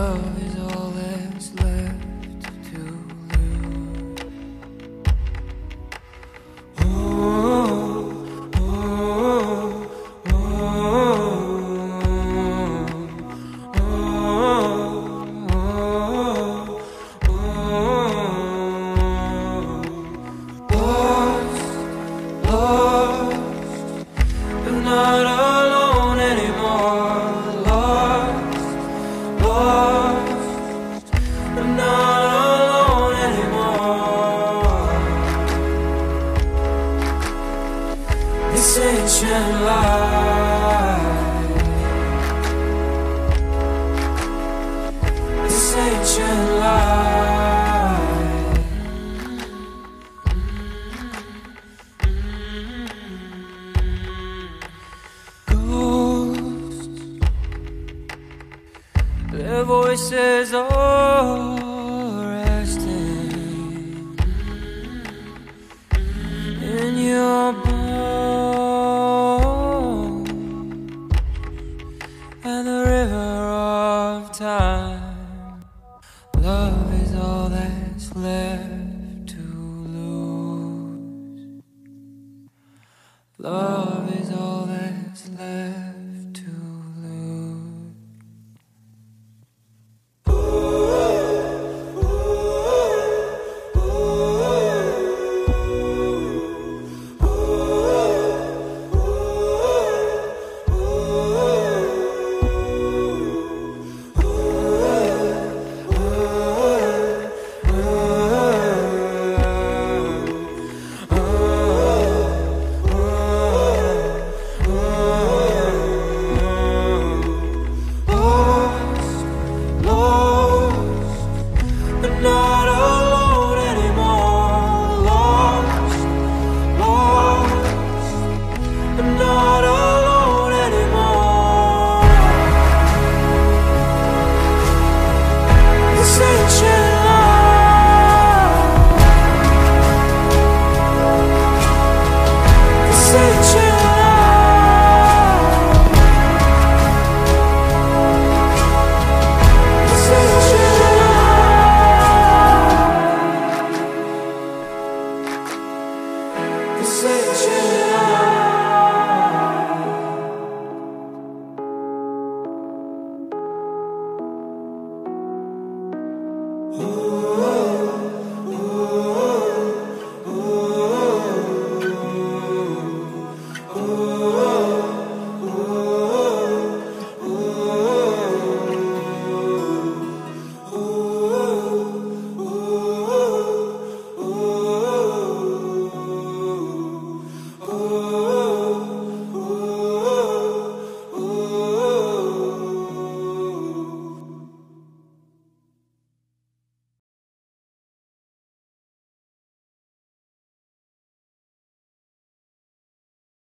Love is all that's left to lose. Oh, oh, oh, not alone anymore. Lost, lost, This ancient light, this ancient light. Ghosts, their voices are resting in your left Oh.